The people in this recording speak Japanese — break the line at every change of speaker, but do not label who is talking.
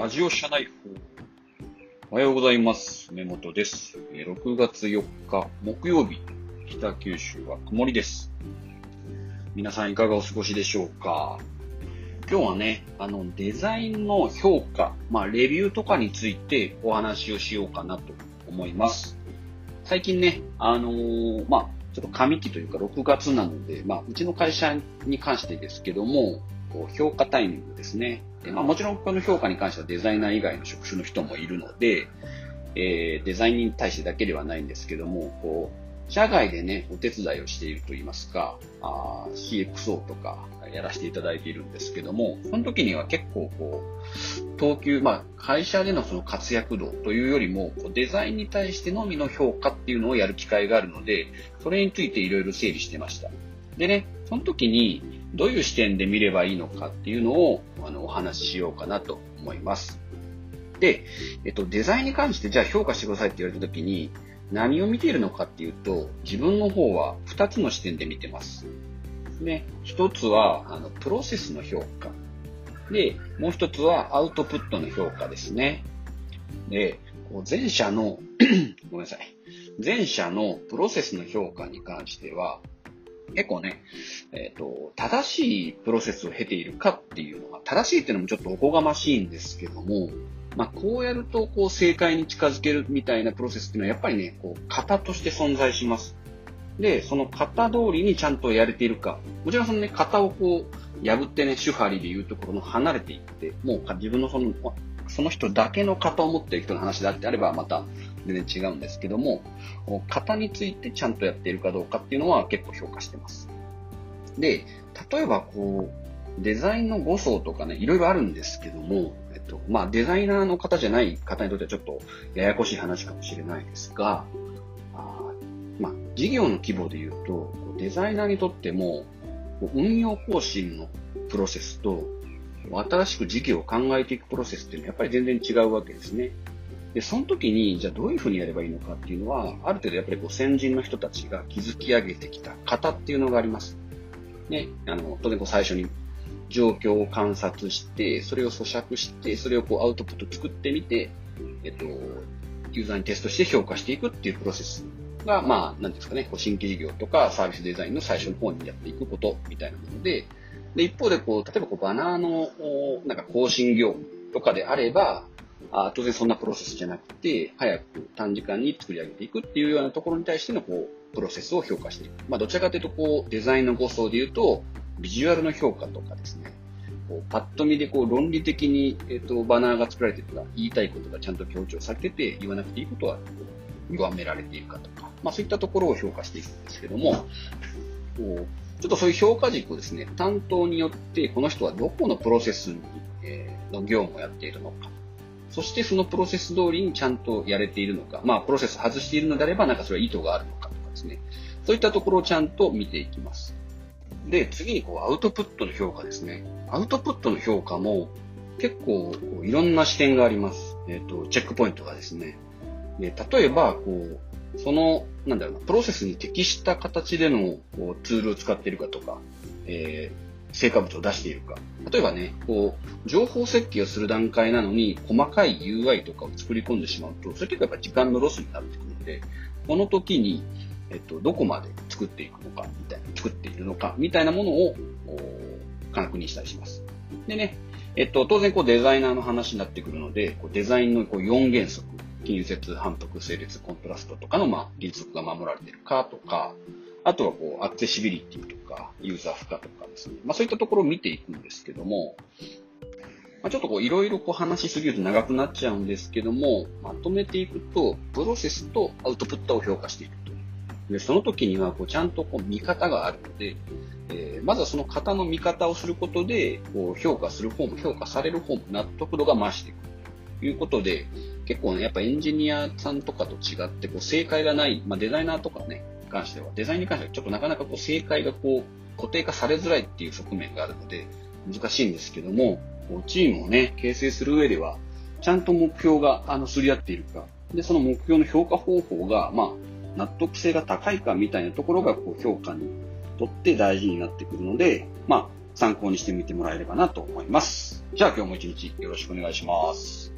ラジオ社内報。おはようございます。根本です。え6月4日木曜日、北九州は曇りです。皆さんいかがお過ごしでしょうか？今日はね、あの、デザインの評価、まあ、レビューとかについてお話をしようかなと思います。最近ね、あのーまあ、ちょっと上期というか6月なので、まあ、うちの会社に関してですけども、こう評価タイミングですね。でまあ、もちろんこの評価に関してはデザイナー以外の職種の人もいるので、えーデザインに対してだけではないんですけども、こう、社外でね、お手伝いをしていると言いますか、CXO とかやらせていただいているんですけども、その時には結構こう、等級、まあ、会社でのその活躍度というよりも、こうデザインに対してのみの評価っていうのをやる機会があるので、それについていろいろ整理してました。でね、その時にどういう視点で見ればいいのかっていうのをあのお話ししようかなと思います。で、えっと、デザインに関してじゃあ評価してくださいって言われた時に何を見ているのかっていうと、自分の方は2つの視点で見てます。で、1つはあのプロセスの評価。で、もう1つはアウトプットの評価ですね。で、こう前者の、ごめんなさい。前者のプロセスの評価に関しては、結構ね、えっ、と、正しいプロセスを経ているかっていうのが、正しいっていうのもちょっとおこがましいんですけども、まあ、こうやると、こう、正解に近づけるみたいなプロセスっていうのは、やっぱりね、こう、型として存在します。で、その型通りにちゃんとやれているか。もちろんそのね、型をこう、破ってね、手張りでいうところの離れていって、もう自分のその、その人だけの型を持っている人の話であってあれば、また全然違うんですけども、型についてちゃんとやっているかどうかっていうのは結構評価してます。で、例えばこう、デザインの5層とかね、いろいろあるんですけども、えっと、まあ、デザイナーの方じゃない方にとってはちょっとややこしい話かもしれないですが、あまあ、事業の規模で言うと、デザイナーにとっても、運用方針のプロセスと、新しく事業を考えていくプロセスっていうのはやっぱり全然違うわけですね。で、その時に、じゃあどういうふうにやればいいのかっていうのは、ある程度やっぱりこう先人の人たちが築き上げてきた型っていうのがあります。ね、あの、当然こう最初に状況を観察して、それを咀嚼して、それをこうアウトプット作ってみて、えっと、ユーザーにテストして評価していくっていうプロセスが、まあ、なんですかね、こう新規事業とかサービスデザインの最初の方にやっていくことみたいなもので、で、一方でこう、例えばこうバナーの、なんか更新業務とかであれば、あ当然そんなプロセスじゃなくて、早く短時間に作り上げていくっていうようなところに対してのこう、プロセスを評価していく。まあ、どちらかというと、こう、デザインの5層で言うと、ビジュアルの評価とかですね、こうパッと見でこう論理的に、えっとバナーが作られてるとか、言いたいことがちゃんと強調されてて、言わなくていいことは弱められているかとか、まあ、そういったところを評価していくんですけども、こうちょっとそういう評価軸をですね、担当によって、この人はどこのプロセスに、えーの業務をやっているのか、そしてそのプロセス通りにちゃんとやれているのか、まあ、プロセス外しているのであれば、なんかそれは意図があるのかとかですね、そういったところをちゃんと見ていきます。で、次にこうアウトプットの評価ですね。アウトプットの評価も結構いろんな視点があります。えっ、と、チェックポイントがですね。で例えば、こう、その、なんだろうな、プロセスに適した形でのこうツールを使っているかとか、えー成果物を出しているか。例えばね、こう、情報設計をする段階なのに、細かい UI とかを作り込んでしまうと、それ結構やっぱ時間のロスになってくるので、この時に、えっと、どこまで作っていくのか、みたいな、作っているのか、みたいなものを、お確認したりします。でね、えっと、当然こうデザイナーの話になってくるので、こうデザインのこう4原則、近接、反復、整列、コントラストとかの、まあ、原則が守られてるかとか、あとはこう、アクセシビリティとか、ユーザー負荷とかですね。まあそういったところを見ていくんですけども、まあ、ちょっとこう、いろいろこう話しすぎると長くなっちゃうんですけども、まとめていくと、プロセスとアウトプットを評価していくと。で、その時には、こう、ちゃんとこう、見方があるので、えーまずはその方の見方をすることで、こう、評価する方も評価される方も納得度が増していくということで、結構ね、やっぱエンジニアさんとかと違って、こう、正解がない、まあ、デザイナーとかね、関しては、デザインに関してはちょっとなかなかこう、正解がこう、固定化されづらいっていう側面があるので、難しいんですけども、こうチームをね、形成する上では、ちゃんと目標が、あの、すり合っているか、で、その目標の評価方法が、まあ、納得性が高いかみたいなところが、こう、評価にとって大事になってくるので、まあ、参考にしてみてもらえればなと思います。じゃあ今日も一日よろしくお願いします。